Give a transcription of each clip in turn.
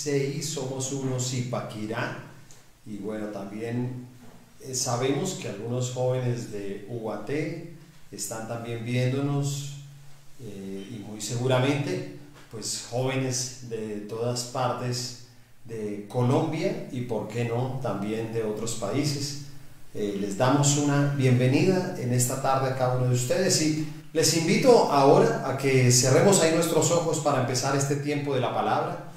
MCI somos unos Ipaquirá y bueno, también eh, sabemos que algunos jóvenes de UAT están también viéndonos eh, y muy seguramente pues jóvenes de todas partes de Colombia y por qué no también de otros países. Eh, les damos una bienvenida en esta tarde a cada uno de ustedes y les invito ahora a que cerremos ahí nuestros ojos para empezar este tiempo de la palabra.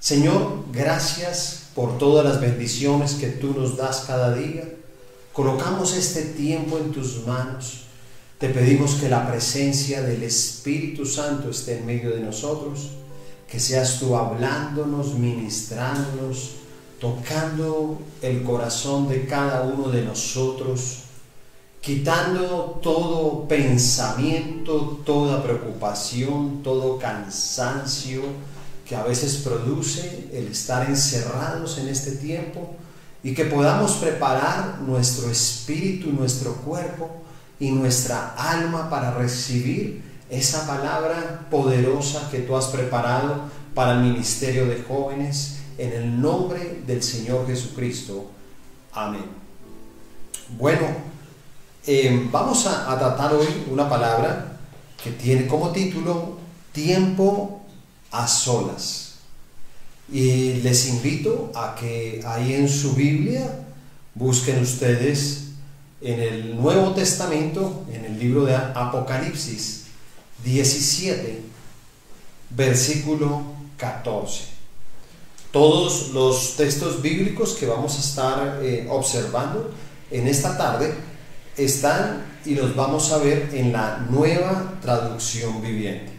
Señor, gracias por todas las bendiciones que tú nos das cada día. Colocamos este tiempo en tus manos. Te pedimos que la presencia del Espíritu Santo esté en medio de nosotros, que seas tú hablándonos, ministrándonos, tocando el corazón de cada uno de nosotros quitando todo pensamiento, toda preocupación, todo cansancio que a veces produce el estar encerrados en este tiempo y que podamos preparar nuestro espíritu, nuestro cuerpo y nuestra alma para recibir esa palabra poderosa que tú has preparado para el ministerio de jóvenes en el nombre del Señor Jesucristo. Amén. Bueno, Em, vamos a, tratar hoy una palabra que tiene como título Tiempo a solas. Y les invito a que ahí en su Biblia busquen ustedes en el Nuevo Testamento, en el libro de Apocalipsis 17, versículo 14. Todos los textos bíblicos que vamos a estar eh, observando en esta tarde están y los vamos a ver en la nueva traducción viviente.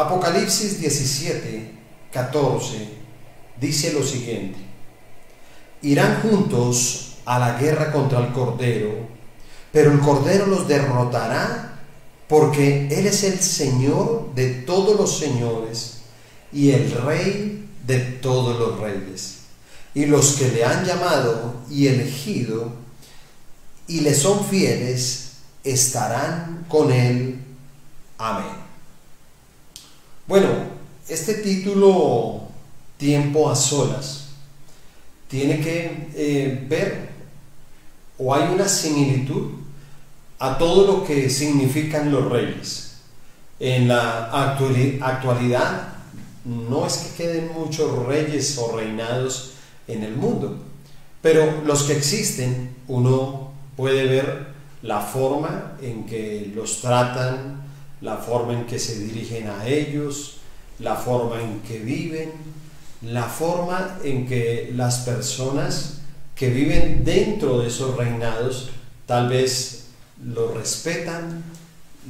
Apocalipsis 17, 14 dice lo siguiente. Irán juntos a la guerra contra el Cordero, pero el Cordero los derrotará porque Él es el Señor de todos los señores y el Rey de todos los reyes. Y los que le han llamado y elegido, y le son fieles, estarán con él. Amén. Bueno, este título, Tiempo a solas, tiene que eh, ver o hay una similitud a todo lo que significan los reyes. En la actualidad no es que queden muchos reyes o reinados en el mundo, pero los que existen, uno puede ver la forma en que los tratan, la forma en que se dirigen a ellos, la forma en que viven, la forma en que las personas que viven dentro de esos reinados tal vez los respetan,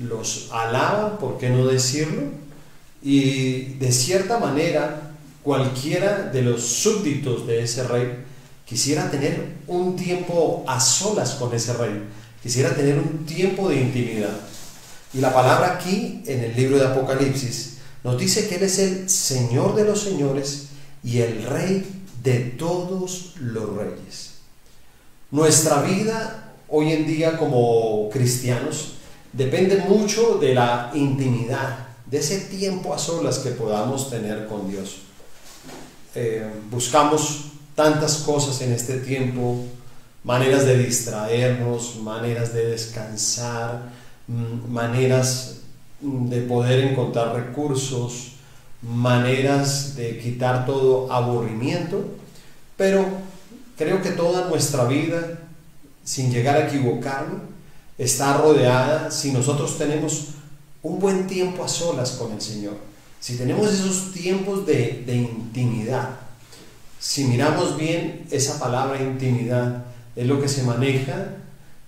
los alaban, ¿por qué no decirlo? Y de cierta manera, cualquiera de los súbditos de ese rey Quisiera tener un tiempo a solas con ese rey. Quisiera tener un tiempo de intimidad. Y la palabra aquí en el libro de Apocalipsis nos dice que Él es el Señor de los señores y el Rey de todos los reyes. Nuestra vida hoy en día como cristianos depende mucho de la intimidad, de ese tiempo a solas que podamos tener con Dios. Eh, buscamos tantas cosas en este tiempo, maneras de distraernos, maneras de descansar, maneras mm, de poder encontrar recursos, maneras de quitar todo aburrimiento, pero creo que toda nuestra vida, sin llegar a equivocarme, está rodeada si nosotros tenemos un buen tiempo a solas con el Señor, si tenemos esos tiempos de intimidad, si miramos bien, esa palabra intimidad es lo que se maneja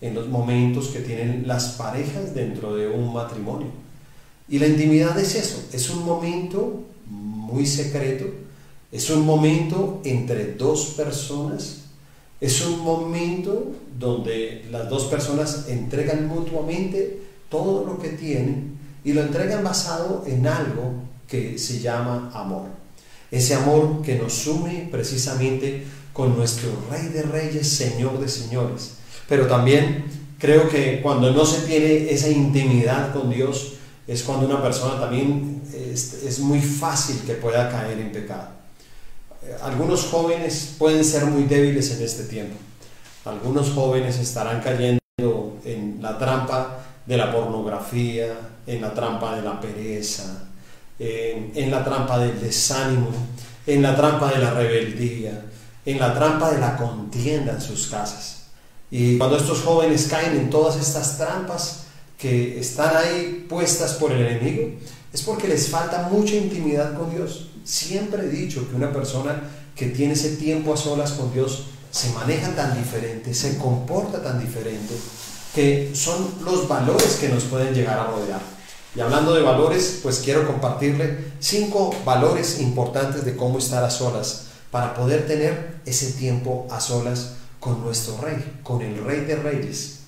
en los momentos que tienen las parejas dentro de un matrimonio. Y la intimidad es eso, es un momento muy secreto, es un momento entre dos personas, es un momento donde las dos personas entregan mutuamente todo lo que tienen y lo entregan basado en algo que se llama amor ese amor que nos une precisamente con nuestro Rey de Reyes, Señor de Señores. Pero también creo que cuando no se tiene esa intimidad con Dios, es cuando una persona también es, muy fácil que pueda caer en pecado. Eh, algunos jóvenes pueden ser muy débiles en este tiempo. Algunos jóvenes estarán cayendo en la trampa de la pornografía, en la trampa de la pereza, en la trampa del desánimo, en la trampa de la rebeldía, en la trampa de la contienda en sus casas. Y cuando estos jóvenes caen en todas estas trampas que están ahí puestas por el enemigo, es porque les falta mucha intimidad con Dios. Siempre he dicho que una persona que tiene ese tiempo a solas con Dios se maneja tan diferente, se comporta tan diferente, que son los valores que nos pueden llegar a rodear. Y hablando de valores, pues quiero compartirle cinco valores importantes de cómo estar a solas para poder tener ese tiempo a solas con nuestro rey, con el rey de reyes.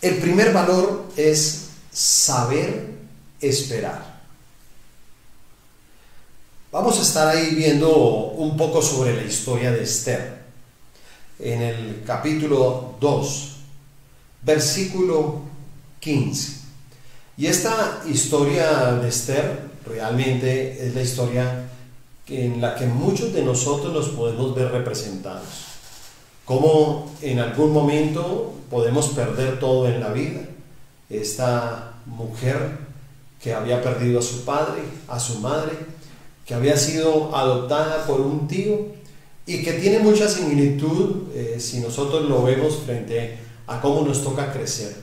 El primer valor es saber esperar. Vamos a estar ahí viendo un poco sobre la historia de Esther. En el capítulo 2, versículo 15. Y esta historia de Esther realmente es la historia en la que muchos de nosotros nos podemos ver representados. Como en algún momento podemos perder todo en la vida. Esta mujer que había perdido a su padre, a su madre, que había sido adoptada por un tío y que tiene mucha similitud eh, si nosotros lo vemos frente a cómo nos toca crecer.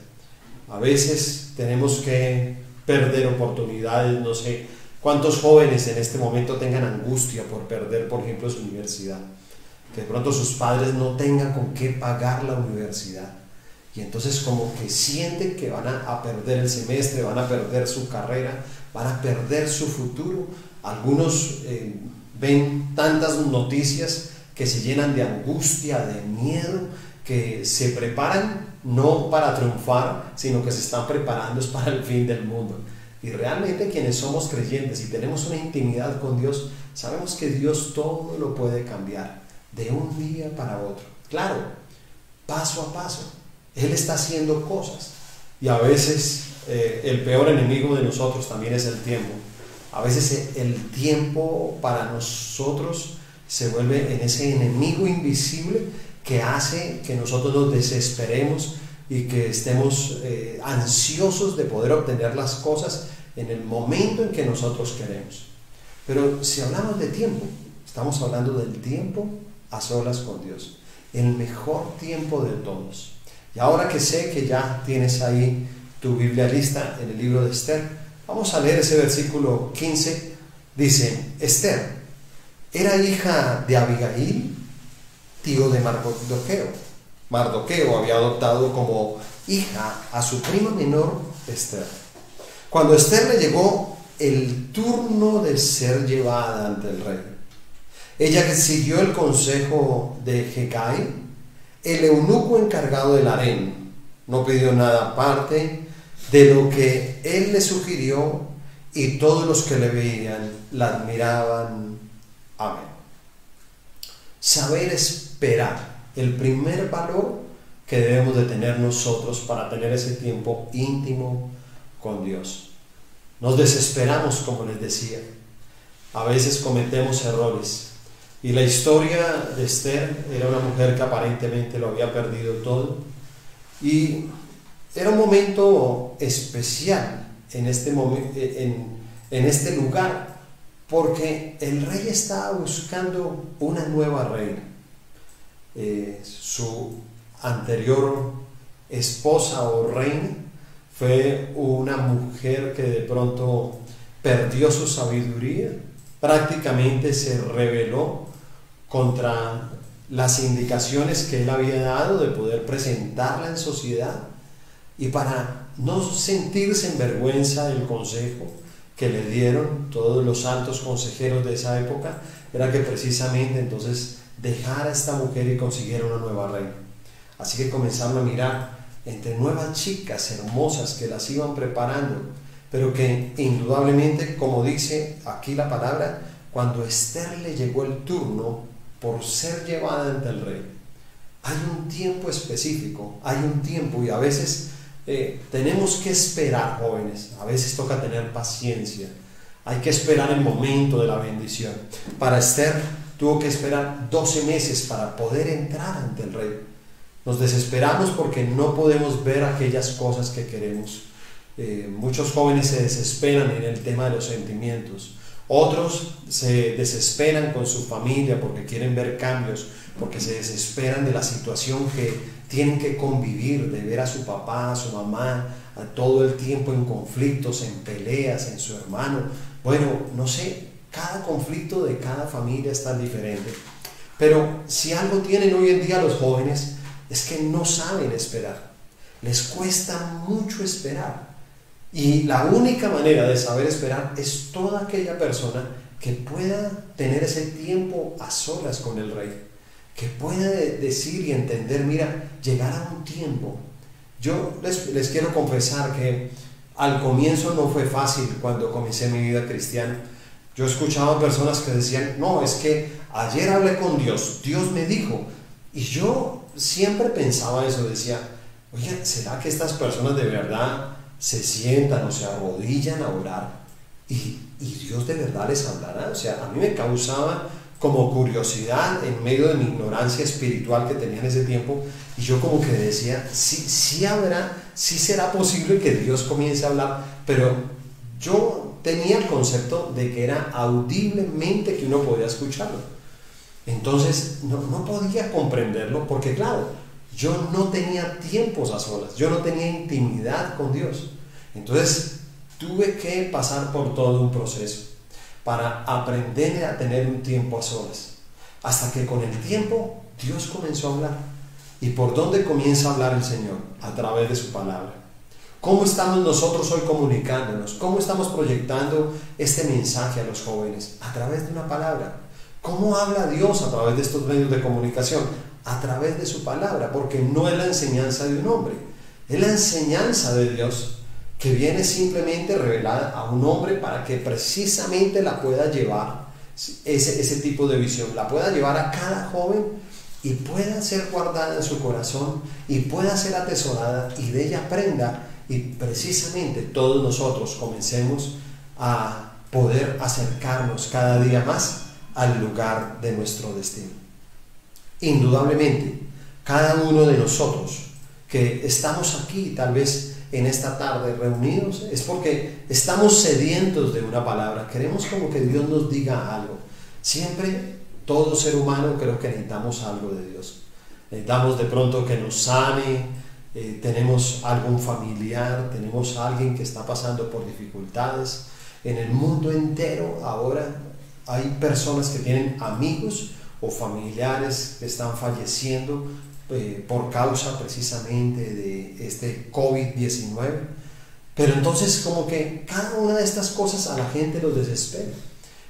A veces tenemos que perder oportunidades, no sé cuántos jóvenes en este momento tengan angustia por perder, por ejemplo, su universidad. De pronto sus padres no tengan con qué pagar la universidad. Y entonces como que sienten que van a, perder el semestre, van a perder su carrera, van a perder su futuro. Algunos eh, ven tantas noticias que se llenan de angustia, de miedo, que se preparan no para triunfar, sino que se están preparando es para el fin del mundo. Y realmente quienes somos creyentes y tenemos una intimidad con Dios, sabemos que Dios todo lo puede cambiar de un día para otro. Claro, paso a paso. Él está haciendo cosas. Y a veces eh, el peor enemigo de nosotros también es el tiempo. A veces el tiempo para nosotros se vuelve en ese enemigo invisible que hace que nosotros nos desesperemos y que estemos eh, ansiosos de poder obtener las cosas en el momento en que nosotros queremos. Pero si hablamos de tiempo, estamos hablando del tiempo a solas con Dios, el mejor tiempo de todos. Y ahora que sé que ya tienes ahí tu Biblia lista en el libro de Esther, vamos a leer ese versículo 15. Dice, Esther era hija de Abigail, tío de Mardoqueo. Mardoqueo había adoptado como hija a su prima menor Esther. Cuando Esther le llegó el turno de ser llevada ante el rey, ella siguió el consejo de Jecai, el eunuco encargado del harén, no pidió nada aparte de lo que él le sugirió y todos los que le veían la admiraban. Amén. Saber esperar, el primer valor que debemos de tener nosotros para tener ese tiempo íntimo con Dios. Nos desesperamos, como les decía. A veces cometemos errores. Y la historia de Esther era una mujer que aparentemente lo había perdido todo. Y era un momento especial en este, en, este lugar porque el rey estaba buscando una nueva reina. Eh, su anterior esposa o reina fue una mujer que de pronto perdió su sabiduría, prácticamente se rebeló contra las indicaciones que él había dado de poder presentarla en sociedad y para no sentirse en vergüenza del consejo, que le dieron todos los santos consejeros de esa época era que precisamente entonces dejara a esta mujer y consiguiera una nueva reina. Así que comenzaron a mirar entre nuevas chicas hermosas que las iban preparando, pero que indudablemente, como dice aquí la palabra, cuando Esther le llegó el turno por ser llevada ante el rey, hay un tiempo específico, hay un tiempo y a veces eh, tenemos que esperar, jóvenes. A veces toca tener paciencia. Hay que esperar el momento de la bendición. Para Esther tuvo que esperar 12 meses para poder entrar ante el rey. Nos desesperamos porque no podemos ver aquellas cosas que queremos. Eh, muchos jóvenes se desesperan en el tema de los sentimientos. Otros se desesperan con su familia porque quieren ver cambios, porque se desesperan de la situación que tienen que convivir, de ver a su papá, a su mamá, a todo el tiempo en conflictos, en peleas, en su hermano. Bueno, no sé, cada conflicto de cada familia es tan diferente. Pero si algo tienen hoy en día los jóvenes es que no saben esperar. Les cuesta mucho esperar. Y la única manera de saber esperar es toda aquella persona que pueda tener ese tiempo a solas con el rey, que pueda decir y entender, mira, llegará un tiempo. Yo les, les quiero confesar que al comienzo no fue fácil cuando comencé mi vida cristiana. Yo escuchaba personas que decían, no, es que ayer hablé con Dios, Dios me dijo. Y yo siempre pensaba eso, decía, oye, ¿será que estas personas de verdad se sientan o se arrodillan a orar y, Dios de verdad les hablará. O sea, a mí me causaba como curiosidad en medio de mi ignorancia espiritual que tenía en ese tiempo y yo como que decía, sí, sí habrá, sí será posible que Dios comience a hablar, pero yo tenía el concepto de que era audiblemente que uno podía escucharlo. Entonces no, no podía comprenderlo porque claro, yo no tenía tiempos a solas, yo no tenía intimidad con Dios. Entonces tuve que pasar por todo un proceso para aprender a tener un tiempo a solas. Hasta que con el tiempo Dios comenzó a hablar. ¿Y por dónde comienza a hablar el Señor? A través de su palabra. ¿Cómo estamos nosotros hoy comunicándonos? ¿Cómo estamos proyectando este mensaje a los jóvenes? A través de una palabra. ¿Cómo habla Dios a través de estos medios de comunicación? A través de su palabra, porque no es la enseñanza de un hombre, es la enseñanza de Dios que viene simplemente revelada a un hombre para que precisamente la pueda llevar, ese, ese tipo de visión, la pueda llevar a cada joven y pueda ser guardada en su corazón y pueda ser atesorada y de ella aprenda y precisamente todos nosotros comencemos a poder acercarnos cada día más al lugar de nuestro destino. Indudablemente, cada uno de nosotros que estamos aquí, tal vez en esta tarde reunidos, es porque estamos sedientos de una palabra. Queremos como que Dios nos diga algo. Siempre, todo ser humano, creo que necesitamos algo de Dios. Necesitamos de pronto que nos sane, eh, tenemos algún familiar, tenemos alguien que está pasando por dificultades. En el mundo entero ahora hay personas que tienen amigos o familiares que están falleciendo eh, por causa precisamente de este COVID-19. Pero entonces como que cada una de estas cosas a la gente los desespera.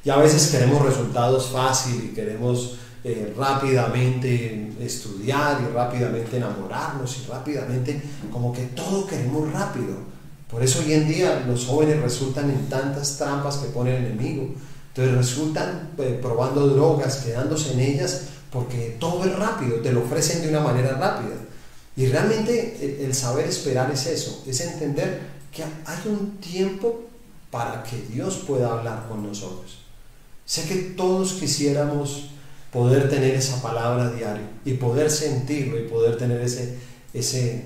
Y a veces queremos resultados fáciles y queremos eh, rápidamente estudiar y rápidamente enamorarnos y rápidamente como que todo queremos rápido. Por eso hoy en día los jóvenes resultan en tantas trampas que pone el enemigo entonces resultan eh, probando drogas, quedándose en ellas, porque todo es rápido, te lo ofrecen de una manera rápida. Y realmente el, saber esperar es eso, es entender que hay un tiempo para que Dios pueda hablar con nosotros. Sé que todos quisiéramos poder tener esa palabra diaria y poder sentirlo y poder tener ese, ese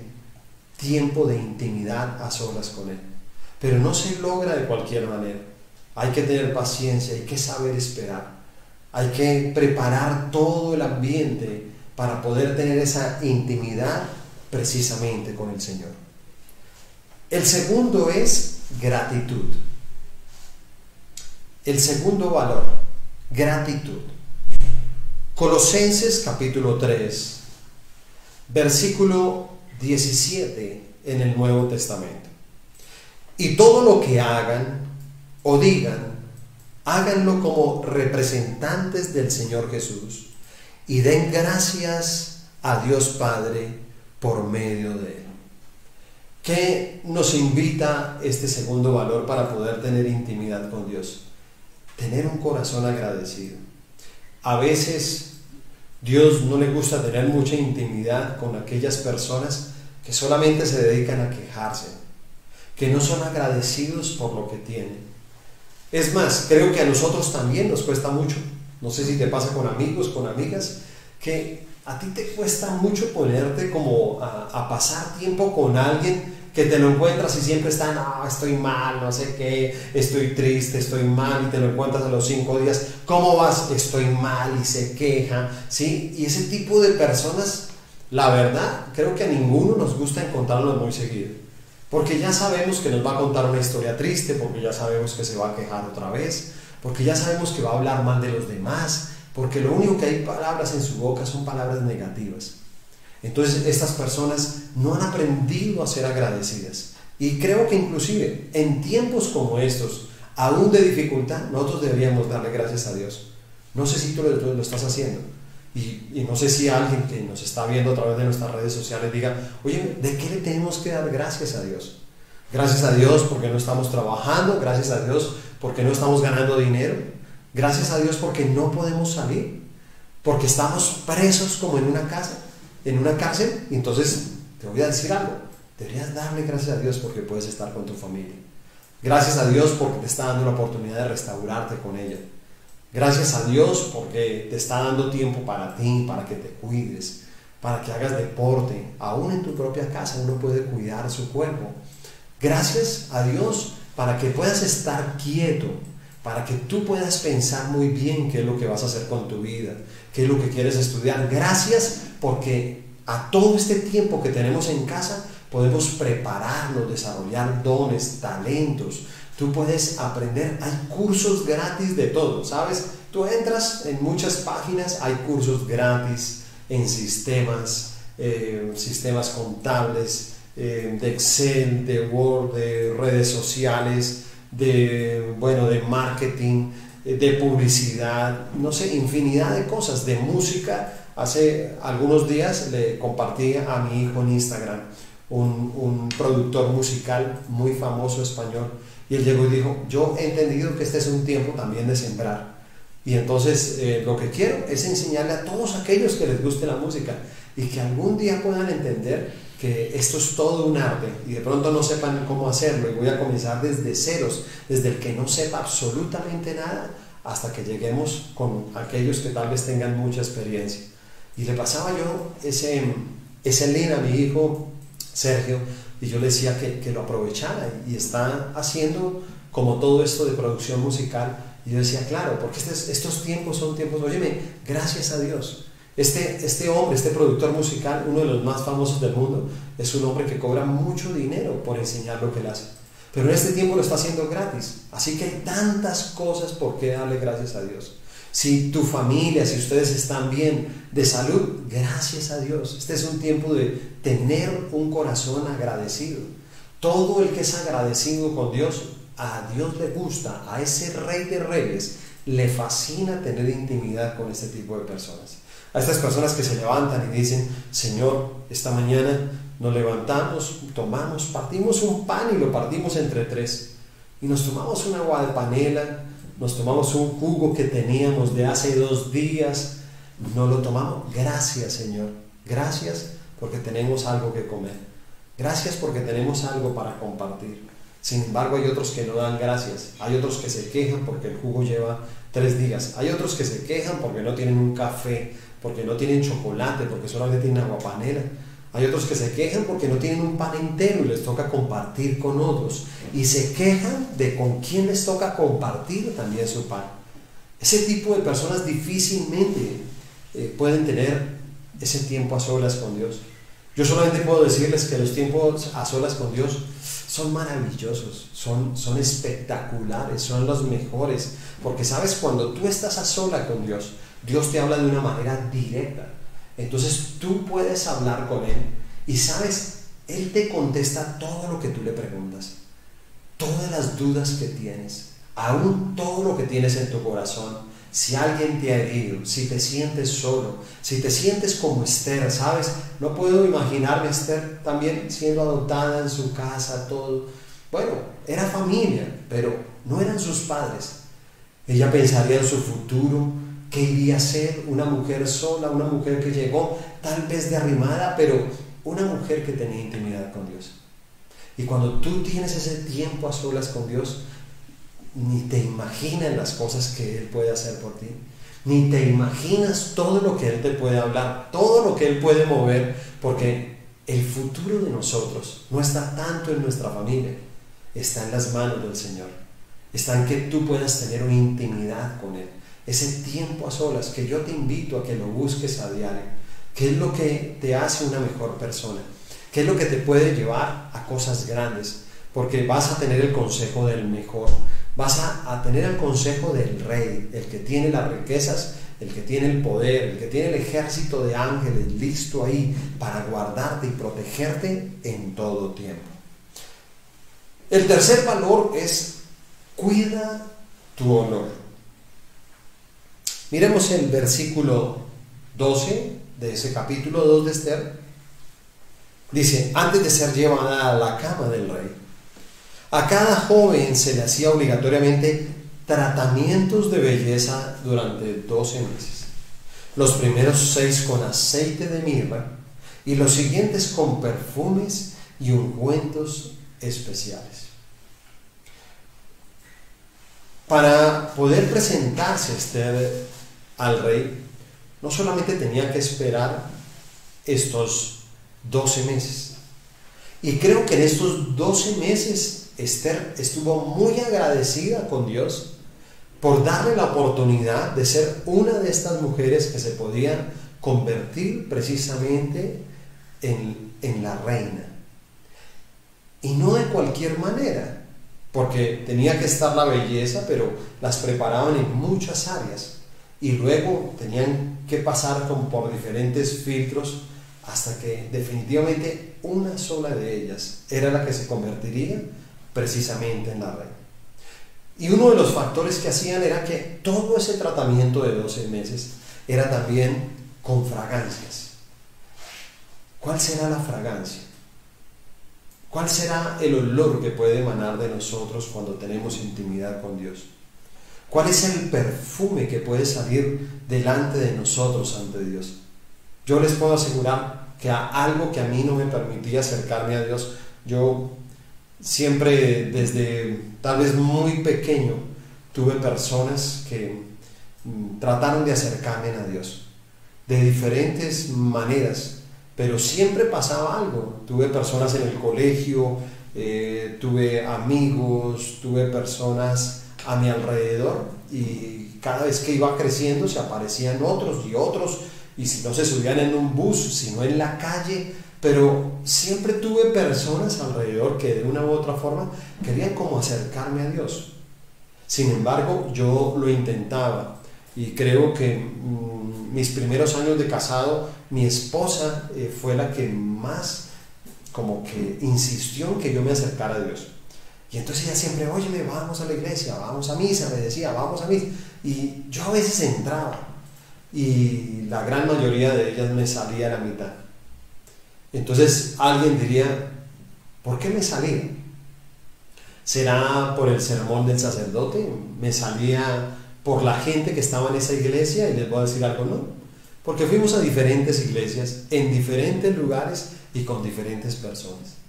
tiempo de intimidad a solas con Él. Pero no se logra de cualquier manera. Hay que tener paciencia, hay que saber esperar, hay que preparar todo el ambiente para poder tener esa intimidad precisamente con el Señor. El segundo es gratitud. El segundo valor, gratitud. Colosenses capítulo 3, versículo 17 en el Nuevo Testamento. Y todo lo que hagan, o digan, háganlo como representantes del Señor Jesús y den gracias a Dios Padre por medio de Él. ¿Qué nos invita este segundo valor para poder tener intimidad con Dios? Tener un corazón agradecido. A veces Dios no le gusta tener mucha intimidad con aquellas personas que solamente se dedican a quejarse, que no son agradecidos por lo que tienen. Es más, creo que a nosotros también nos cuesta mucho. No sé si te pasa con amigos, con amigas, que a ti te cuesta mucho ponerte como a, pasar tiempo con alguien que te lo encuentras y siempre está, no, estoy mal, no sé qué, estoy triste, estoy mal, y te lo encuentras a los cinco días, ¿cómo vas? Estoy mal y se queja, ¿sí? Y ese tipo de personas, la verdad, creo que a ninguno nos gusta encontrarlo muy seguido, porque ya sabemos que nos va a contar una historia triste, porque ya sabemos que se va a quejar otra vez, porque ya sabemos que va a hablar mal de los demás, porque lo único que hay palabras en su boca son palabras negativas. Entonces estas personas no han aprendido a ser agradecidas. Y creo que inclusive en tiempos como estos, aún de dificultad, nosotros deberíamos darle gracias a Dios. No sé si tú lo, estás haciendo. Y, no sé si alguien que nos está viendo a través de nuestras redes sociales diga, oye, ¿de qué le tenemos que dar gracias a Dios? Gracias a Dios porque no estamos trabajando, gracias a Dios porque no estamos ganando dinero, gracias a Dios porque no podemos salir, porque estamos presos como en una casa en una cárcel y entonces te voy a decir algo, deberías darle gracias a Dios porque puedes estar con tu familia. Gracias a Dios porque te está dando la oportunidad de restaurarte con ella. Gracias a Dios porque te está dando tiempo para ti, para que te cuides, para que hagas deporte. Aún en tu propia casa uno puede cuidar su cuerpo. Gracias a Dios para que puedas estar quieto, para que tú puedas pensar muy bien qué es lo que vas a hacer con tu vida, qué es lo que quieres estudiar. Gracias porque a todo este tiempo que tenemos en casa podemos prepararnos, desarrollar dones, talentos. Tú puedes aprender, hay cursos gratis de todo, ¿sabes? Tú entras en muchas páginas, hay cursos gratis en sistemas, eh, sistemas contables, eh, de Excel, de Word, de redes sociales, de, bueno, de marketing, eh, de publicidad, no sé, infinidad de cosas, de música. Hace algunos días le compartí a mi hijo en Instagram un, un productor musical muy famoso español y él llegó y dijo, yo he entendido que este es un tiempo también de sembrar. Y entonces eh, lo que quiero es enseñarle a todos aquellos que les guste la música y que algún día puedan entender que esto es todo un arte y de pronto no sepan cómo hacerlo y voy a comenzar desde ceros, desde el que no sepa absolutamente nada hasta que lleguemos con aquellos que tal vez tengan mucha experiencia. Y le pasaba yo ese, ese link a mi hijo Sergio y yo le decía que, que lo aprovechara y está haciendo como todo esto de producción musical y yo decía, claro, porque estos, estos tiempos son tiempos, óyeme, gracias a Dios, este, este hombre, este productor musical, uno de los más famosos del mundo, es un hombre que cobra mucho dinero por enseñar lo que él hace. Pero en este tiempo lo está haciendo gratis. Así que hay tantas cosas por qué darle gracias a Dios. Si tu familia, si ustedes están bien de salud, gracias a Dios. Este es un tiempo de tener un corazón agradecido. Todo el que es agradecido con Dios, a Dios le gusta, a ese rey de reyes, le fascina tener intimidad con este tipo de personas a estas personas que se levantan y dicen, Señor, esta mañana nos levantamos, tomamos, partimos un pan y lo partimos entre tres. Y nos tomamos un agua de panela, nos tomamos un jugo que teníamos de hace dos días, no lo tomamos. Gracias, Señor. Gracias porque tenemos algo que comer. Gracias porque tenemos algo para compartir. Sin embargo, hay otros que no dan gracias. Hay otros que se quejan porque el jugo lleva tres días. Hay otros que se quejan porque no tienen un café porque no tienen chocolate, porque solamente tienen agua panela. Hay otros que se quejan porque no tienen un pan entero y les toca compartir con otros. Y se quejan de con quién les toca compartir también su pan. Ese tipo de personas difícilmente eh, pueden tener ese tiempo a solas con Dios. Yo solamente puedo decirles que los tiempos a solas con Dios son maravillosos, son, son espectaculares, son los mejores. Porque sabes, cuando tú estás a sola con Dios, Dios te habla de una manera directa. Entonces tú puedes hablar con Él y sabes, Él te contesta todo lo que tú le preguntas, todas las dudas que tienes, aún todo lo que tienes en tu corazón. Si alguien te ha herido, si te sientes solo, si te sientes como Esther, ¿sabes? No puedo imaginarme Esther también siendo adoptada en su casa, todo. Bueno, era familia, pero no eran sus padres. Ella pensaría en su futuro, ¿Qué iría a ser una mujer sola, una mujer que llegó tal vez derrimada, pero una mujer que tenía intimidad con Dios. Y cuando tú tienes ese tiempo a solas con Dios, ni te imaginas las cosas que Él puede hacer por ti, ni te imaginas todo lo que Él te puede hablar, todo lo que Él puede mover, porque el futuro de nosotros no está tanto en nuestra familia, está en las manos del Señor, está en que tú puedas tener una intimidad con Él, ese tiempo a solas que yo te invito a que lo busques a diario, que es lo que te hace una mejor persona, que es lo que te puede llevar a cosas grandes, porque vas a tener el consejo del mejor, vas a, tener el consejo del rey, el que tiene las riquezas, el que tiene el poder, el que tiene el ejército de ángeles listo ahí para guardarte y protegerte en todo tiempo. El tercer valor es cuida tu honor. Miremos el versículo 12 de ese capítulo 2 de Esther. Dice, antes de ser llevada a la cama del rey, a cada joven se le hacía obligatoriamente tratamientos de belleza durante 12 meses. Los primeros seis con aceite de mirra y los siguientes con perfumes y ungüentos especiales. Para poder presentarse Esther al rey, no solamente tenía que esperar estos 12 meses. Y creo que en estos 12 meses Esther estuvo muy agradecida con Dios por darle la oportunidad de ser una de estas mujeres que se podían convertir precisamente en, en la reina. Y no de cualquier manera, porque tenía que estar la belleza, pero las preparaban en muchas áreas. Y luego tenían que pasar por diferentes filtros hasta que definitivamente una sola de ellas era la que se convertiría precisamente en la reina. Y uno de los factores que hacían era que todo ese tratamiento de 12 meses era también con fragancias. ¿Cuál será la fragancia? ¿Cuál será el olor que puede emanar de nosotros cuando tenemos intimidad con Dios? ¿Cuál es el perfume que puede salir delante de nosotros ante Dios? Yo les puedo asegurar que a algo que a mí no me permitía acercarme a Dios, yo siempre desde tal vez muy pequeño tuve personas que mm, trataron de acercarme a Dios de diferentes maneras, pero siempre pasaba algo. Tuve personas en el colegio, eh, tuve amigos, tuve personas a mi alrededor y cada vez que iba creciendo se aparecían otros y otros y si no se subían en un bus, sino en la calle, pero siempre tuve personas alrededor que de una u otra forma querían como acercarme a Dios. Sin embargo, yo lo intentaba y creo que mm, mis primeros años de casado, mi esposa eh, fue la que más como que insistió en que yo me acercara a Dios. Y entonces ella siempre, oye, vamos a la iglesia, vamos a misa, me decía, vamos a misa. Y yo a veces entraba y la gran mayoría de ellas me salía a la mitad. Entonces alguien diría, ¿por qué me salía? ¿Será por el sermón del sacerdote? ¿Me salía por la gente que estaba en esa iglesia? Y les voy a decir algo, no. Porque fuimos a diferentes iglesias, en diferentes lugares y con diferentes personas.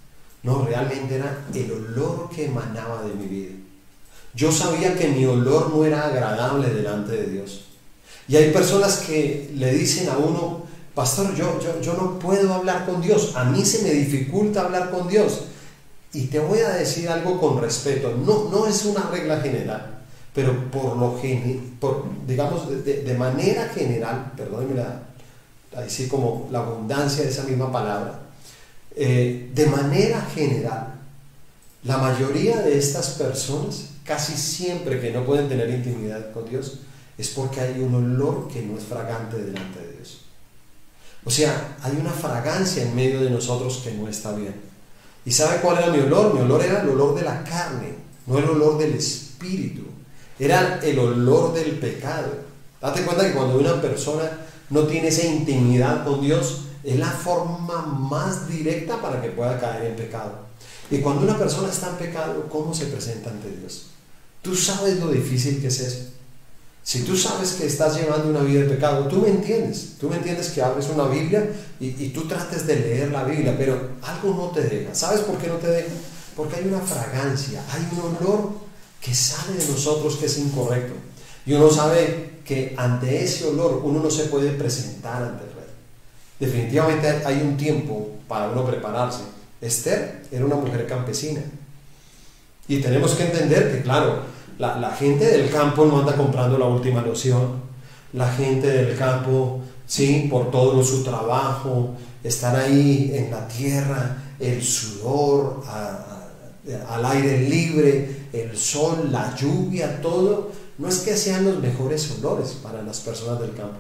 No, realmente era el olor que emanaba de mi vida. Yo sabía que mi olor no era agradable delante de Dios. Y hay personas que le dicen a uno, pastor, yo, yo, yo no puedo hablar con Dios, a mí se me dificulta hablar con Dios. Y te voy a decir algo con respeto, no, no es una regla general, pero por lo por, digamos, de, manera general, perdónenme la, así como la abundancia de esa misma palabra, eh, de manera general, la mayoría de estas personas, casi siempre que no pueden tener intimidad con Dios, es porque hay un olor que no es fragante delante de Dios. O sea, hay una fragancia en medio de nosotros que no está bien. ¿Y sabe cuál era mi olor? Mi olor era el olor de la carne, no el olor del espíritu. Era el olor del pecado. Date cuenta que cuando una persona no tiene esa intimidad con Dios, es la forma más directa para que pueda caer en pecado. Y cuando una persona está en pecado, ¿cómo se presenta ante Dios? Tú sabes lo difícil que es eso. Si tú sabes que estás llevando una vida de pecado, tú me entiendes. Tú me entiendes que abres una Biblia y, y tú trates de leer la Biblia, pero algo no te deja. ¿Sabes por qué no te deja? Porque hay una fragancia, hay un olor que sale de nosotros que es incorrecto. Y uno sabe que ante ese olor uno no se puede presentar ante. Definitivamente hay un tiempo para uno prepararse. Esther era una mujer campesina. Y tenemos que entender que, claro, la, gente del campo no anda comprando la última loción. La gente del campo, sí, por todo su trabajo, estar ahí en la tierra, el sudor, al aire libre, el sol, la lluvia, todo, no es que sean los mejores olores para las personas del campo.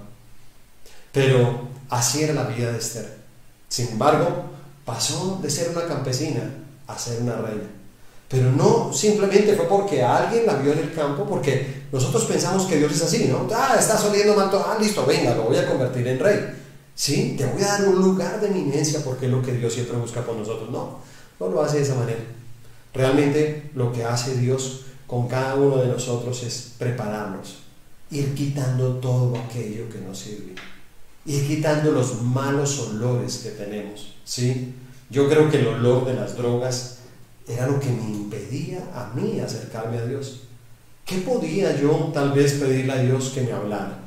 Pero así era la vida de Esther. Sin embargo, pasó de ser una campesina a ser una reina. Pero no simplemente fue porque alguien la vio en el campo, porque nosotros pensamos que Dios es así, ¿no? Ah, está oliendo manto, ah, listo, venga, lo voy a convertir en rey. Sí, te voy a dar un lugar de eminencia porque es lo que Dios siempre busca por nosotros. No, no lo hace de esa manera. Realmente lo que hace Dios con cada uno de nosotros es prepararnos, ir quitando todo aquello que nos sirve, ir quitando los malos olores que tenemos. ¿sí? Yo creo que el olor de las drogas era lo que me impedía a mí acercarme a Dios. ¿Qué podía yo tal vez pedirle a Dios que me hablara?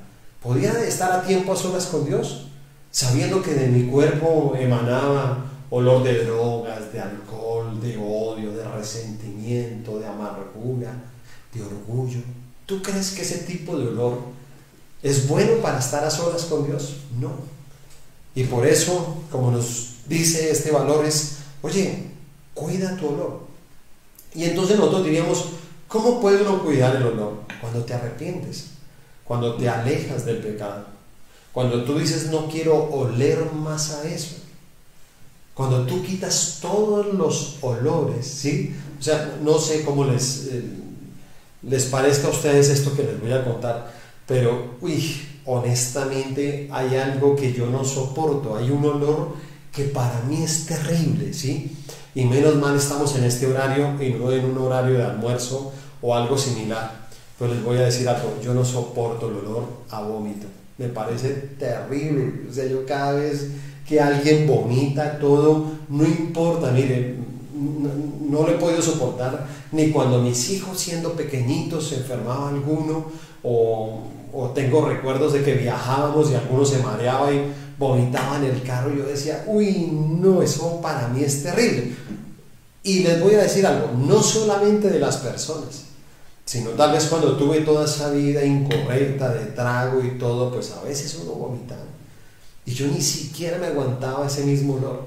¿Podía estar a tiempo a solas con Dios? Sabiendo que de mi cuerpo emanaba olor de drogas, de alcohol, de odio, de resentimiento, de amargura, de orgullo. ¿Tú crees que ese tipo de olor es bueno para estar a solas con Dios? No. Y por eso, como nos dice este valor, es, oye, cuida tu olor. Y entonces nosotros diríamos, ¿cómo puede uno cuidar el olor? Cuando te arrepientes, cuando te alejas del pecado, cuando tú dices, no quiero oler más a eso. Cuando tú quitas todos los olores, ¿sí? O sea, no sé cómo les, eh, les parezca a ustedes esto que les voy a contar, pero, uy, honestamente hay algo que yo no soporto, hay un olor que para mí es terrible, ¿sí? y menos mal estamos en este horario y no en un horario de almuerzo o algo similar. Pero les voy a decir algo, yo no soporto el olor a vómito, me parece terrible, o sea, yo cada vez que alguien vomita todo, no importa, mire, no, le he podido soportar ni cuando mis hijos siendo pequeñitos se enfermaba alguno o, o tengo recuerdos de que viajábamos y alguno se mareaba y vomitaba en el carro, yo decía, uy, no, eso para mí es terrible. Y les voy a decir algo, no solamente de las personas, sino tal vez cuando tuve toda esa vida incorrecta de trago y todo, pues a veces uno vomitaba. Y yo ni siquiera me aguantaba ese mismo olor.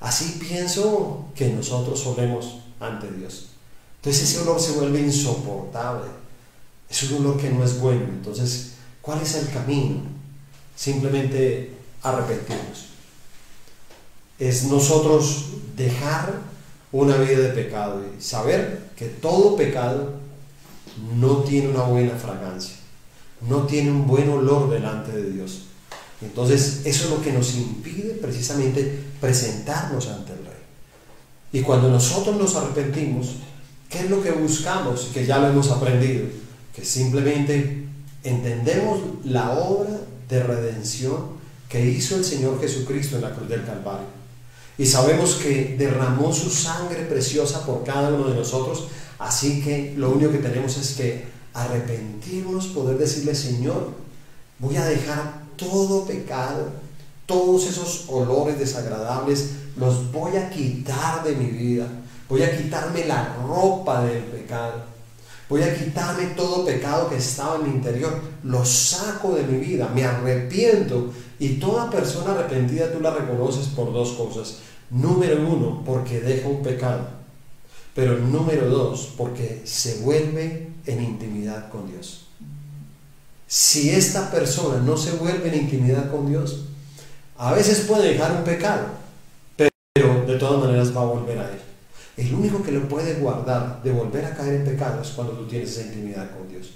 Así pienso que nosotros solemos ante Dios. Entonces ese olor se vuelve insoportable. Es un olor que no es bueno. Entonces, ¿cuál es el camino? Simplemente arrepentirnos. Es nosotros dejar una vida de pecado y saber que todo pecado no tiene una buena fragancia, no tiene un buen olor delante de Dios. Entonces, eso es lo que nos impide precisamente presentarnos ante el Rey. Y cuando nosotros nos arrepentimos, ¿qué es lo que buscamos? Que ya lo hemos aprendido, simplemente entendemos la obra de redención que hizo el Señor Jesucristo en la cruz del Calvario. Y sabemos que derramó su sangre preciosa por cada uno de nosotros, así que lo único que tenemos es que arrepentirnos, poder decirle, Señor, voy a dejar todo pecado, todos esos olores desagradables, los voy a quitar de mi vida, voy a quitarme la ropa del pecado Voy a quitarme todo pecado que estaba en mi interior. Lo saco de mi vida. Me arrepiento. Y toda persona arrepentida tú la reconoces por dos cosas. Número uno, porque deja un pecado. Pero número dos, porque se vuelve en intimidad con Dios. Si esta persona no se vuelve en intimidad con Dios, a veces puede dejar un pecado, pero de todas maneras va a volver a él. El único que lo puede guardar de volver a caer en pecado es cuando tú tienes esa intimidad con Dios.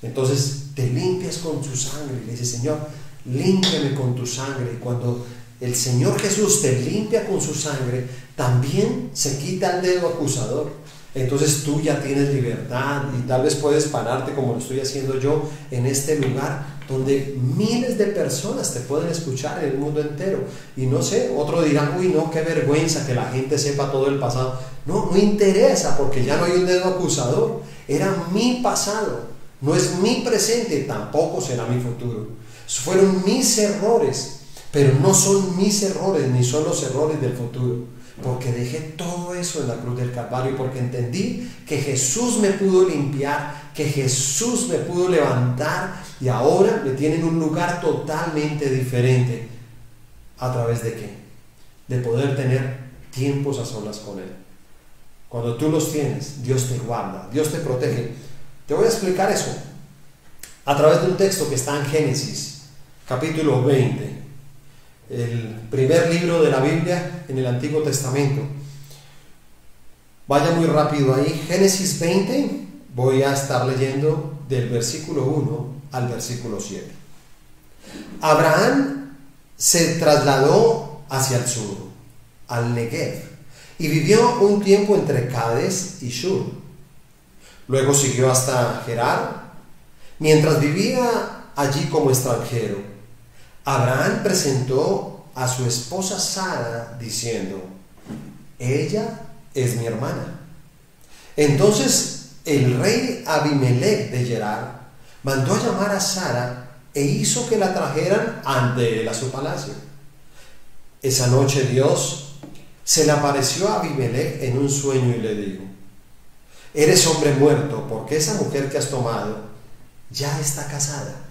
Entonces te limpias con su sangre y le dices, Señor, límpiame con tu sangre. Y cuando el Señor Jesús te limpia con su sangre, también se quita el dedo acusador. entonces tú ya tienes libertad y tal vez puedes pararte como lo estoy haciendo yo en este lugar donde miles de personas te pueden escuchar en el mundo entero. Y no sé, otro dirá, uy, no, qué vergüenza que la gente sepa todo el pasado. No, no interesa porque ya no hay un dedo acusador. Era mi pasado, no es mi presente, tampoco será mi futuro. Fueron mis errores, pero no son mis errores ni son los errores del futuro porque dejé todo eso en la cruz del Calvario, porque entendí que Jesús me pudo limpiar, que Jesús me pudo levantar y ahora me tiene en un lugar totalmente diferente. ¿A través de qué? De poder tener tiempos a solas con Él. Cuando tú los tienes, Dios te guarda, Dios te protege. Te voy a explicar eso a través de un texto que está en Génesis, capítulo 20 el primer libro de la Biblia en el Antiguo Testamento. Vaya muy rápido ahí. Génesis 20, voy a estar leyendo del versículo 1 al versículo 7. Abraham se trasladó hacia el sur, al Negev, y vivió un tiempo entre Cades y Shur. Luego siguió hasta Gerar, mientras vivía allí como extranjero Abraham presentó a su esposa Sara diciendo, ella es mi hermana. Entonces el rey Abimelech de Gerar mandó a llamar a Sara e hizo que la trajeran ante él a su palacio. Esa noche Dios se le apareció a Abimelech en un sueño y le dijo, eres hombre muerto porque esa mujer que has tomado ya está casada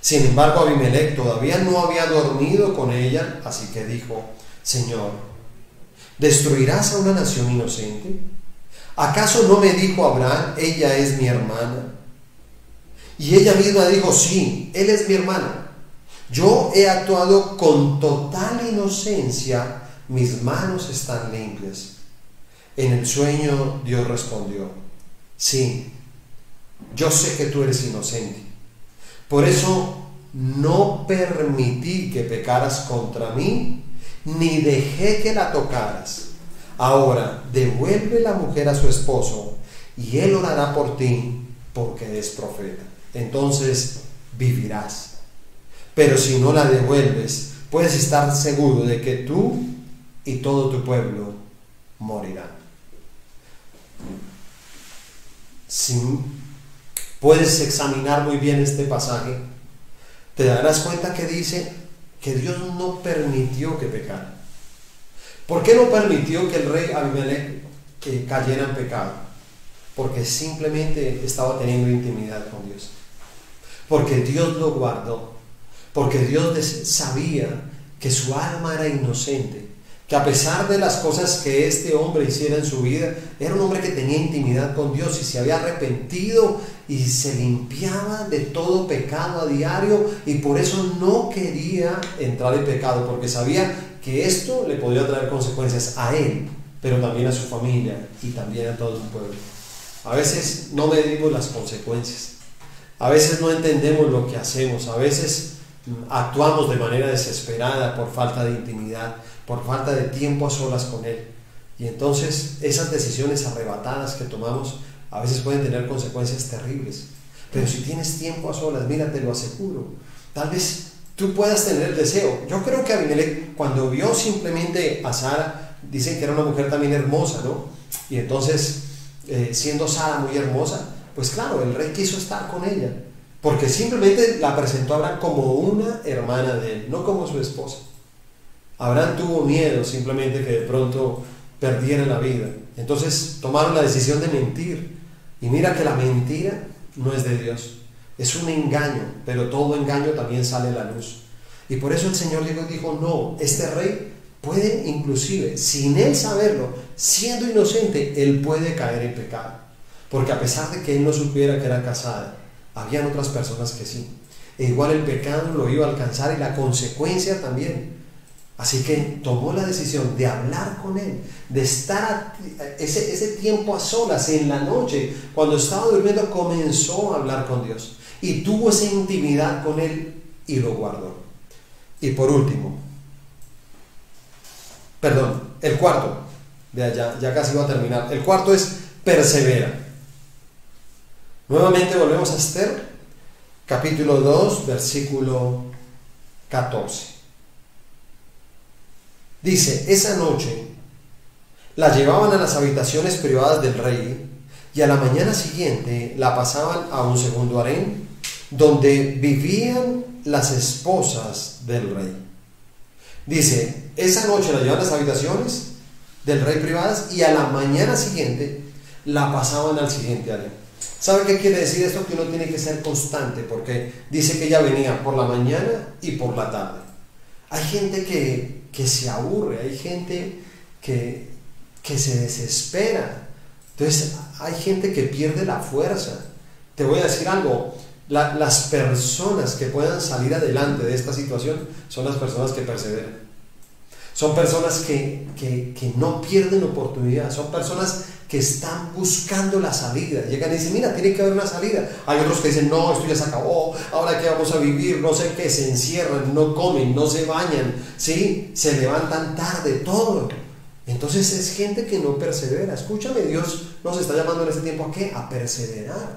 sin embargo, Abimelech todavía no había dormido con ella, así que dijo, Señor, ¿destruirás a una nación inocente? ¿Acaso no me dijo Abraham, ella es mi hermana? Y ella misma dijo, sí, él es mi hermana. Yo he actuado con total inocencia, mis manos están limpias. En el sueño Dios respondió, sí, yo sé que tú eres inocente por eso no permití que pecaras contra mí, ni dejé que la tocaras. Ahora, devuelve la mujer a su esposo, y él orará por ti, porque es profeta. Entonces vivirás. Pero si no la devuelves, puedes estar seguro de que tú y todo tu pueblo morirán. Sin puedes examinar muy bien este pasaje, te darás cuenta que dice que Dios no permitió que pecara. ¿Por qué no permitió que el rey Abimelech que cayera en pecado? Porque simplemente estaba teniendo intimidad con Dios. Porque Dios lo guardó. Porque Dios sabía que su alma era inocente que a pesar de las cosas que este hombre hiciera en su vida, era un hombre que tenía intimidad con Dios y se había arrepentido y se limpiaba de todo pecado a diario y por eso no quería entrar en pecado, porque sabía que esto le podría traer consecuencias a él, pero también a su familia y también a todo el pueblo. A veces no medimos las consecuencias, a veces no entendemos lo que hacemos, a veces actuamos de manera desesperada por falta de intimidad por falta de tiempo a solas con Él. Y entonces esas decisiones arrebatadas que tomamos a veces pueden tener consecuencias terribles. Pero si tienes tiempo a solas, mira, te lo aseguro. Tal vez tú puedas tener el deseo. Yo creo que Abimelech, cuando vio simplemente a Sara, dicen que era una mujer también hermosa, ¿no? Y entonces, eh, siendo Sara muy hermosa, pues claro, el rey quiso estar con ella. Porque simplemente la presentó a Abraham como una hermana de él, no como su esposa. Abraham tuvo miedo simplemente que de pronto perdiera la vida. Entonces tomaron la decisión de mentir. Y mira que la mentira no es de Dios. Es un engaño, pero todo engaño también sale a la luz. Y por eso el Señor dijo, no, este rey puede inclusive, sin él saberlo, siendo inocente, él puede caer en pecado. Porque a pesar de que él no supiera que era casada, habían otras personas que sí. E igual el pecado lo iba a alcanzar y la consecuencia también. Así que tomó la decisión de hablar con él, de estar ese, ese tiempo a solas en la noche, cuando estaba durmiendo, comenzó a hablar con Dios y tuvo esa intimidad con él y lo guardó. Y por último, perdón, el cuarto, ya, ya casi va a terminar, el cuarto es persevera. Nuevamente volvemos a Esther, capítulo 2, versículo 14. Dice, esa noche la llevaban a las habitaciones privadas del rey y a la mañana siguiente la pasaban a un segundo harén donde vivían las esposas del rey. Dice, esa noche la llevaban a las habitaciones del rey privadas y a la mañana siguiente la pasaban al siguiente harén. ¿Sabe qué quiere decir esto? Que uno tiene que ser constante porque dice que ella venía por la mañana y por la tarde. Hay gente que, que se aburre, hay gente que, que se desespera. Entonces hay gente que pierde la fuerza. Te voy a decir algo, las personas que puedan salir adelante de esta situación son las personas que perseveren. Son personas que, que, no pierden oportunidad, son personas que están buscando la salida. Llegan y dicen, mira, tiene que haber una salida. Hay otros que dicen, no, esto ya se acabó, ahora qué vamos a vivir, no sé qué, se encierran, no comen, no se bañan, ¿sí? se levantan tarde, todo. Entonces es gente que no persevera. Escúchame, Dios nos está llamando en este tiempo a qué? A perseverar.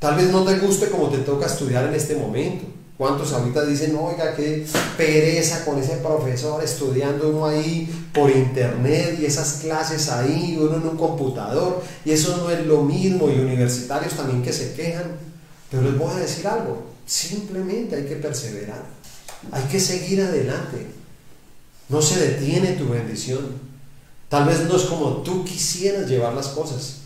Tal vez no te guste como te toca estudiar en este momento. ¿Cuántos ahorita dicen, oiga, qué pereza con ese profesor estudiando uno ahí por internet y esas clases ahí, uno en un computador, y eso no es lo mismo, y universitarios también que se quejan? Pero les voy a decir algo, simplemente hay que perseverar, hay que seguir adelante, no se detiene tu bendición. Tal vez no es como tú quisieras llevar las cosas.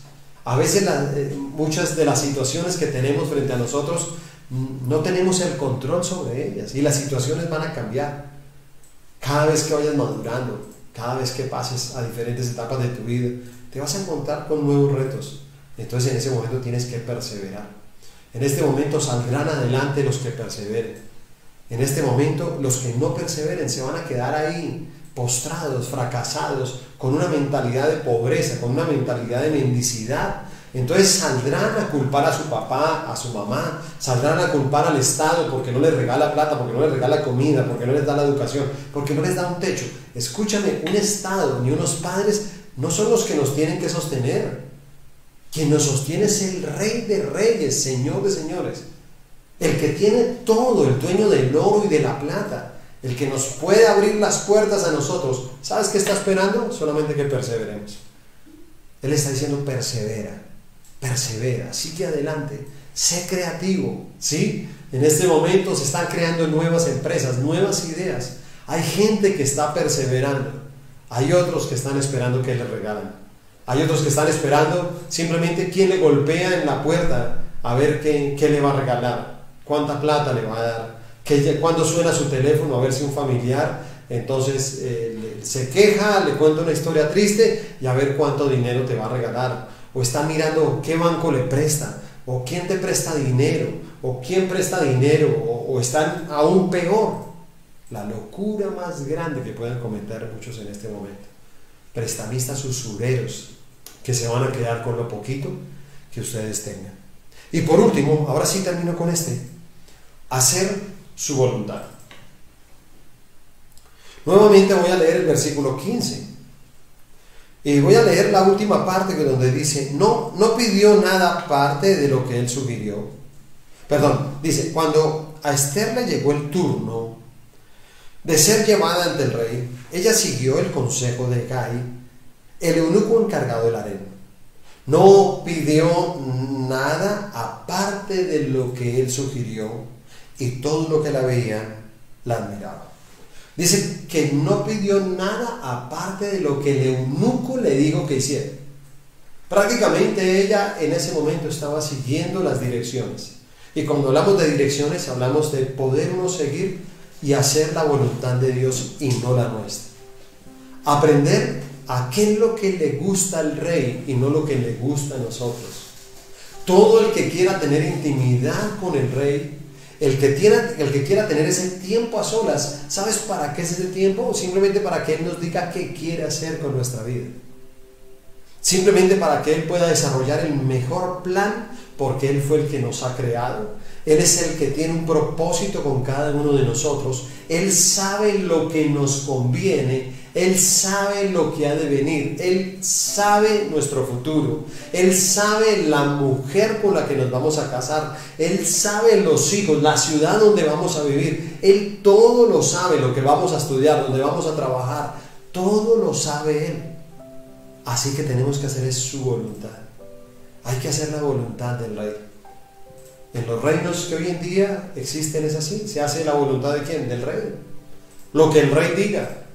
A veces eh, muchas de las situaciones que tenemos frente a nosotros no tenemos el control sobre ellas y las situaciones van a cambiar. Cada vez que vayas madurando, cada vez que pases a diferentes etapas de tu vida, te vas a encontrar con nuevos retos. Entonces en ese momento tienes que perseverar. En este momento saldrán adelante los que perseveren. En este momento los que no perseveren se van a quedar ahí postrados, fracasados, con una mentalidad de pobreza, con una mentalidad de mendicidad, entonces saldrán a culpar a su papá, a su mamá, saldrán a culpar al Estado porque no les regala plata, porque no les regala comida, porque no les da la educación, porque no les da un techo. Escúchame, un Estado ni unos padres no son los que nos tienen que sostener. Quien nos sostiene es el Rey de Reyes, Señor de Señores. El que tiene todo, el dueño del oro y de la plata, el que nos puede abrir las puertas a nosotros. ¿Sabes qué está esperando? Solamente que perseveremos. Él está diciendo persevera persevera, sigue adelante, sé creativo, ¿sí? En este momento se están creando nuevas empresas, nuevas ideas. Hay gente que está perseverando, hay otros que están esperando que le regalen. Hay otros que están esperando simplemente quién le golpea en la puerta a ver qué, qué le va a regalar, cuánta plata le va a dar, que, cuando suena su teléfono a ver si un familiar entonces eh, se queja, le cuenta una historia triste y a ver cuánto dinero te va a regalar o está mirando qué banco le presta, o quién te presta dinero, o quién presta dinero, o, están aún peor. La locura más grande que pueden cometer muchos en este momento. Prestamistas usureros que se van a quedar con lo poquito que ustedes tengan. Y por último, ahora sí termino con este, hacer su voluntad. Nuevamente voy a leer el versículo 15. Y voy a leer la última parte que donde dice, no, no pidió nada aparte de lo que él sugirió. Perdón, dice, cuando a Esther le llegó el turno de ser llevada ante el rey, ella siguió el consejo de Gai, el eunuco encargado del harén. No pidió nada aparte de lo que él sugirió y todo lo que la veían la admiraba. Dice que no pidió nada aparte de lo que el eunuco le dijo que hiciera. Prácticamente ella en ese momento estaba siguiendo las direcciones. Y cuando hablamos de direcciones, hablamos de poder uno seguir y hacer la voluntad de Dios y no la nuestra. Aprender a qué lo que le gusta al rey y no lo que le gusta a nosotros. Todo el que quiera tener intimidad con el rey el que, el que quiera tener ese tiempo a solas, ¿sabes para qué es ese tiempo? Simplemente para que Él nos diga qué quiere hacer con nuestra vida. Simplemente para que Él pueda desarrollar el mejor plan porque Él fue el que nos ha creado. Él es el que tiene un propósito con cada uno de nosotros. Él sabe lo que nos conviene. Él sabe lo que ha de venir, Él sabe nuestro futuro, Él sabe la mujer con la que nos vamos a casar, Él sabe los hijos, la ciudad donde vamos a vivir, Él todo lo sabe, lo que vamos a estudiar, donde vamos a trabajar, todo lo sabe Él. Así que tenemos que hacer es su voluntad. Hay que hacer la voluntad del rey. En los reinos que hoy en día existen es así. Se hace la voluntad de quién? Del rey. Lo que el rey diga.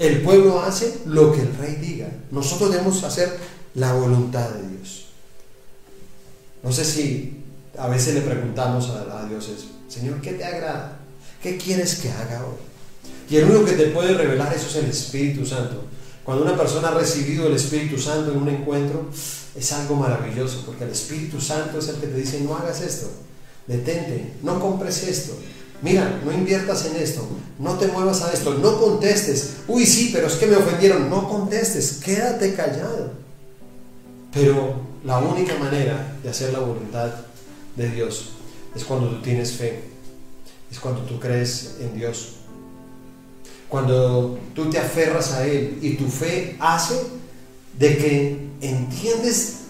El pueblo hace lo que el rey diga. Nosotros debemos hacer la voluntad de Dios. No sé si a veces le preguntamos a, Dios eso, Señor, ¿qué te agrada? ¿Qué quieres que haga hoy? Y el único que te puede revelar eso es el Espíritu Santo. Cuando una persona ha recibido el Espíritu Santo en un encuentro, es algo maravilloso, porque el Espíritu Santo es el que te dice, no hagas esto, detente, no compres esto, mira, no inviertas en esto, no te muevas a esto, no contestes, uy sí, pero es que me ofendieron, no contestes, quédate callado. Pero la única manera de hacer la voluntad de Dios es cuando tú tienes fe, es cuando tú crees en Dios. Cuando tú te aferras a Él y tu fe hace de que entiendes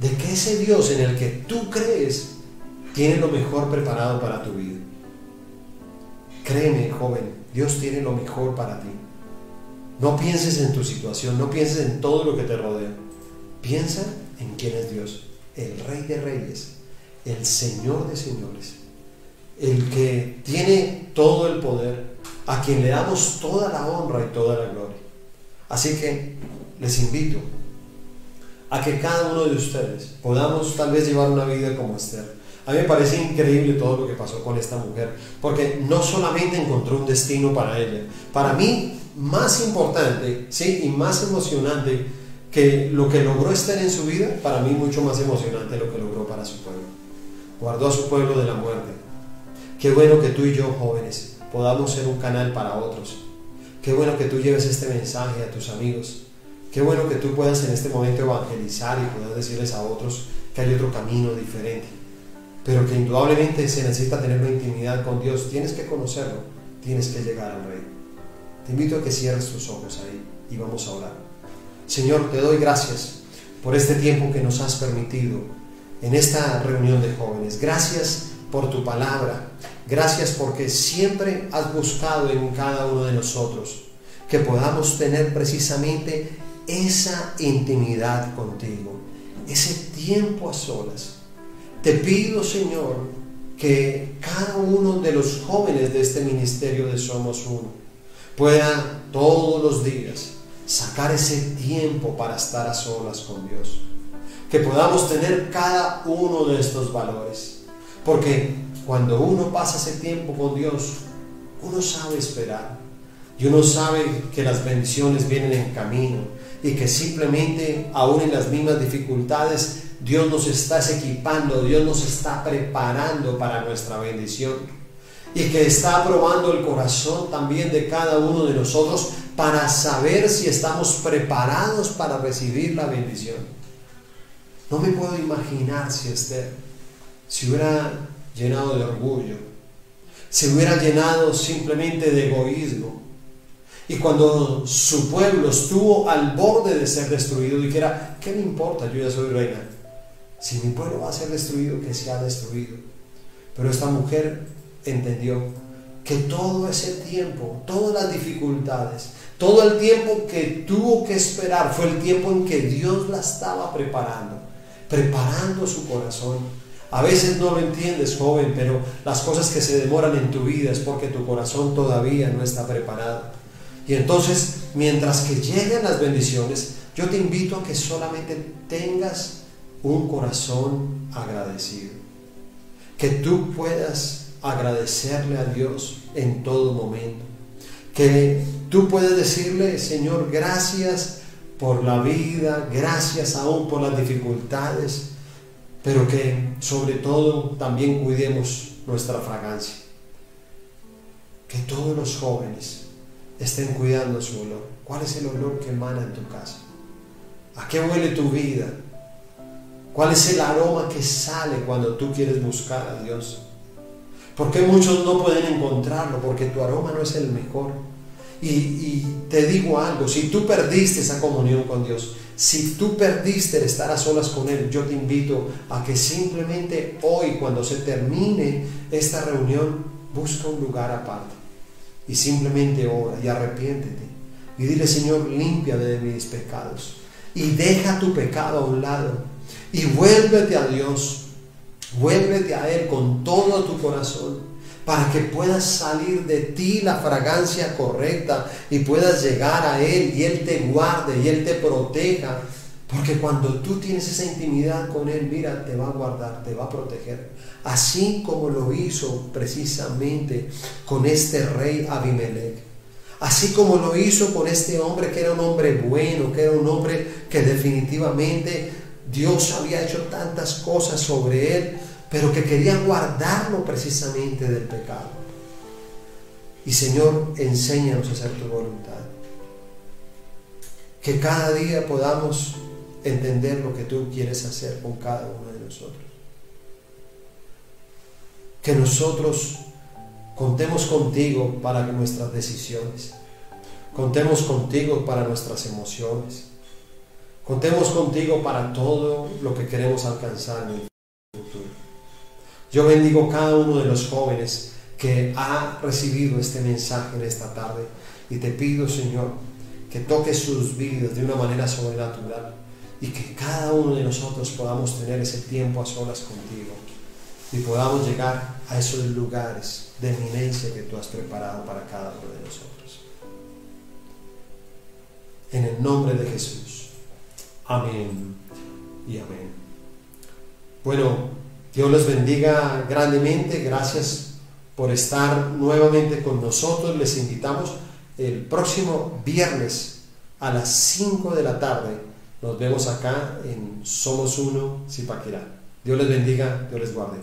de que ese Dios en el que tú crees tiene lo mejor preparado para tu vida. Créeme, joven, Dios tiene lo mejor para ti. No pienses en tu situación, no pienses en todo lo que te rodea. Piensa en quién es Dios, el Rey de Reyes, el Señor de Señores, el que tiene todo el poder, a quien le damos toda la honra y toda la gloria. Así que les invito a que cada uno de ustedes podamos tal vez llevar una vida como Esther. A mí me parece increíble todo lo que pasó con esta mujer, porque no solamente encontró un destino para ella, para mí más importante, sí, y más emocionante que lo que logró Esther en su vida, para mí mucho más emocionante lo que logró para su pueblo. Guardó a su pueblo de la muerte. Qué bueno que tú y yo, jóvenes, podamos ser un canal para otros. Qué bueno que tú lleves este mensaje a tus amigos Qué bueno que tú puedas en este momento evangelizar y puedas decirles a otros que hay otro camino diferente, pero que indudablemente se necesita tener una intimidad con Dios. Tienes que conocerlo, tienes que llegar al Rey. Te invito a que cierres tus ojos ahí y vamos a orar. Señor, te doy gracias por este tiempo que nos has permitido en esta reunión de jóvenes. Gracias por tu palabra. Gracias porque siempre has buscado en cada uno de nosotros que podamos tener precisamente esa intimidad contigo, ese tiempo a solas. Te pido, Señor, que cada uno de los jóvenes de este ministerio de Somos Uno pueda todos los días sacar ese tiempo para estar a solas con Dios. Que podamos tener cada uno de estos valores. Porque cuando uno pasa ese tiempo con Dios, uno sabe esperar. Y uno sabe que las bendiciones vienen en camino y que simplemente aún en las mismas dificultades Dios nos está equipando, Dios nos está preparando para nuestra bendición y que está probando el corazón también de cada uno de nosotros para saber si estamos preparados para recibir la bendición. No me puedo imaginar si Esther se hubiera llenado de orgullo, se hubiera llenado simplemente de egoísmo, y cuando su pueblo estuvo al borde de ser destruido, dijera, ¿qué me importa? Yo ya soy reina. Si mi pueblo va a ser destruido, que sea destruido. Pero esta mujer entendió que todo ese tiempo, todas las dificultades, todo el tiempo que tuvo que esperar fue el tiempo en que Dios la estaba preparando, preparando su corazón. A veces no lo entiendes, joven, pero las cosas que se demoran en tu vida es porque tu corazón todavía no está preparado. Y entonces, mientras que lleguen las bendiciones, yo te invito a que solamente tengas un corazón agradecido. Que tú puedas agradecerle a Dios en todo momento. Que tú puedas decirle, Señor, gracias por la vida, gracias aún por las dificultades, pero que sobre todo también cuidemos nuestra fragancia. Que todos los jóvenes estén cuidando su olor. ¿Cuál es el olor que emana en tu casa? ¿A qué huele tu vida? ¿Cuál es el aroma que sale cuando tú quieres buscar a Dios? ¿Por qué muchos no pueden encontrarlo? Porque tu aroma no es el mejor. Y, te digo algo, si tú perdiste esa comunión con Dios, si tú perdiste el estar a solas con Él, yo te invito a que simplemente hoy, cuando se termine esta reunión, busca un lugar aparte y simplemente ora y arrepiéntete. Y dile, Señor, limpia de mis pecados. Y deja tu pecado a un lado. Y vuélvete a Dios. Vuélvete a Él con todo tu corazón para que puedas salir de ti la fragancia correcta y puedas llegar a Él y Él te guarde y Él te proteja. Porque cuando tú tienes esa intimidad con Él, mira, te va a guardar, te va a proteger. Así como lo hizo precisamente con este rey Abimelech. Así como lo hizo con este hombre que era un hombre bueno, que era un hombre que definitivamente Dios había hecho tantas cosas sobre él pero que quería guardarlo precisamente del pecado. Y Señor, enséñanos a hacer tu voluntad. Que cada día podamos entender lo que tú quieres hacer con cada uno de nosotros. Que nosotros contemos contigo para nuestras decisiones. Contemos contigo para nuestras emociones. Contemos contigo para todo lo que queremos alcanzar en el futuro. Yo bendigo cada uno de los jóvenes que ha recibido este mensaje en esta tarde y te pido, Señor, que toques sus vidas de una manera sobrenatural y que cada uno de nosotros podamos tener ese tiempo a solas contigo y podamos llegar a esos lugares de eminencia que tú has preparado para cada uno de nosotros. En el nombre de Jesús. Amén y amén. Bueno, Dios les bendiga grandemente. Gracias por estar nuevamente con nosotros. Les invitamos el próximo viernes a las 5 de la tarde. Nos vemos acá en Somos Uno, Zipaquirá. Dios les bendiga, Dios les guarde.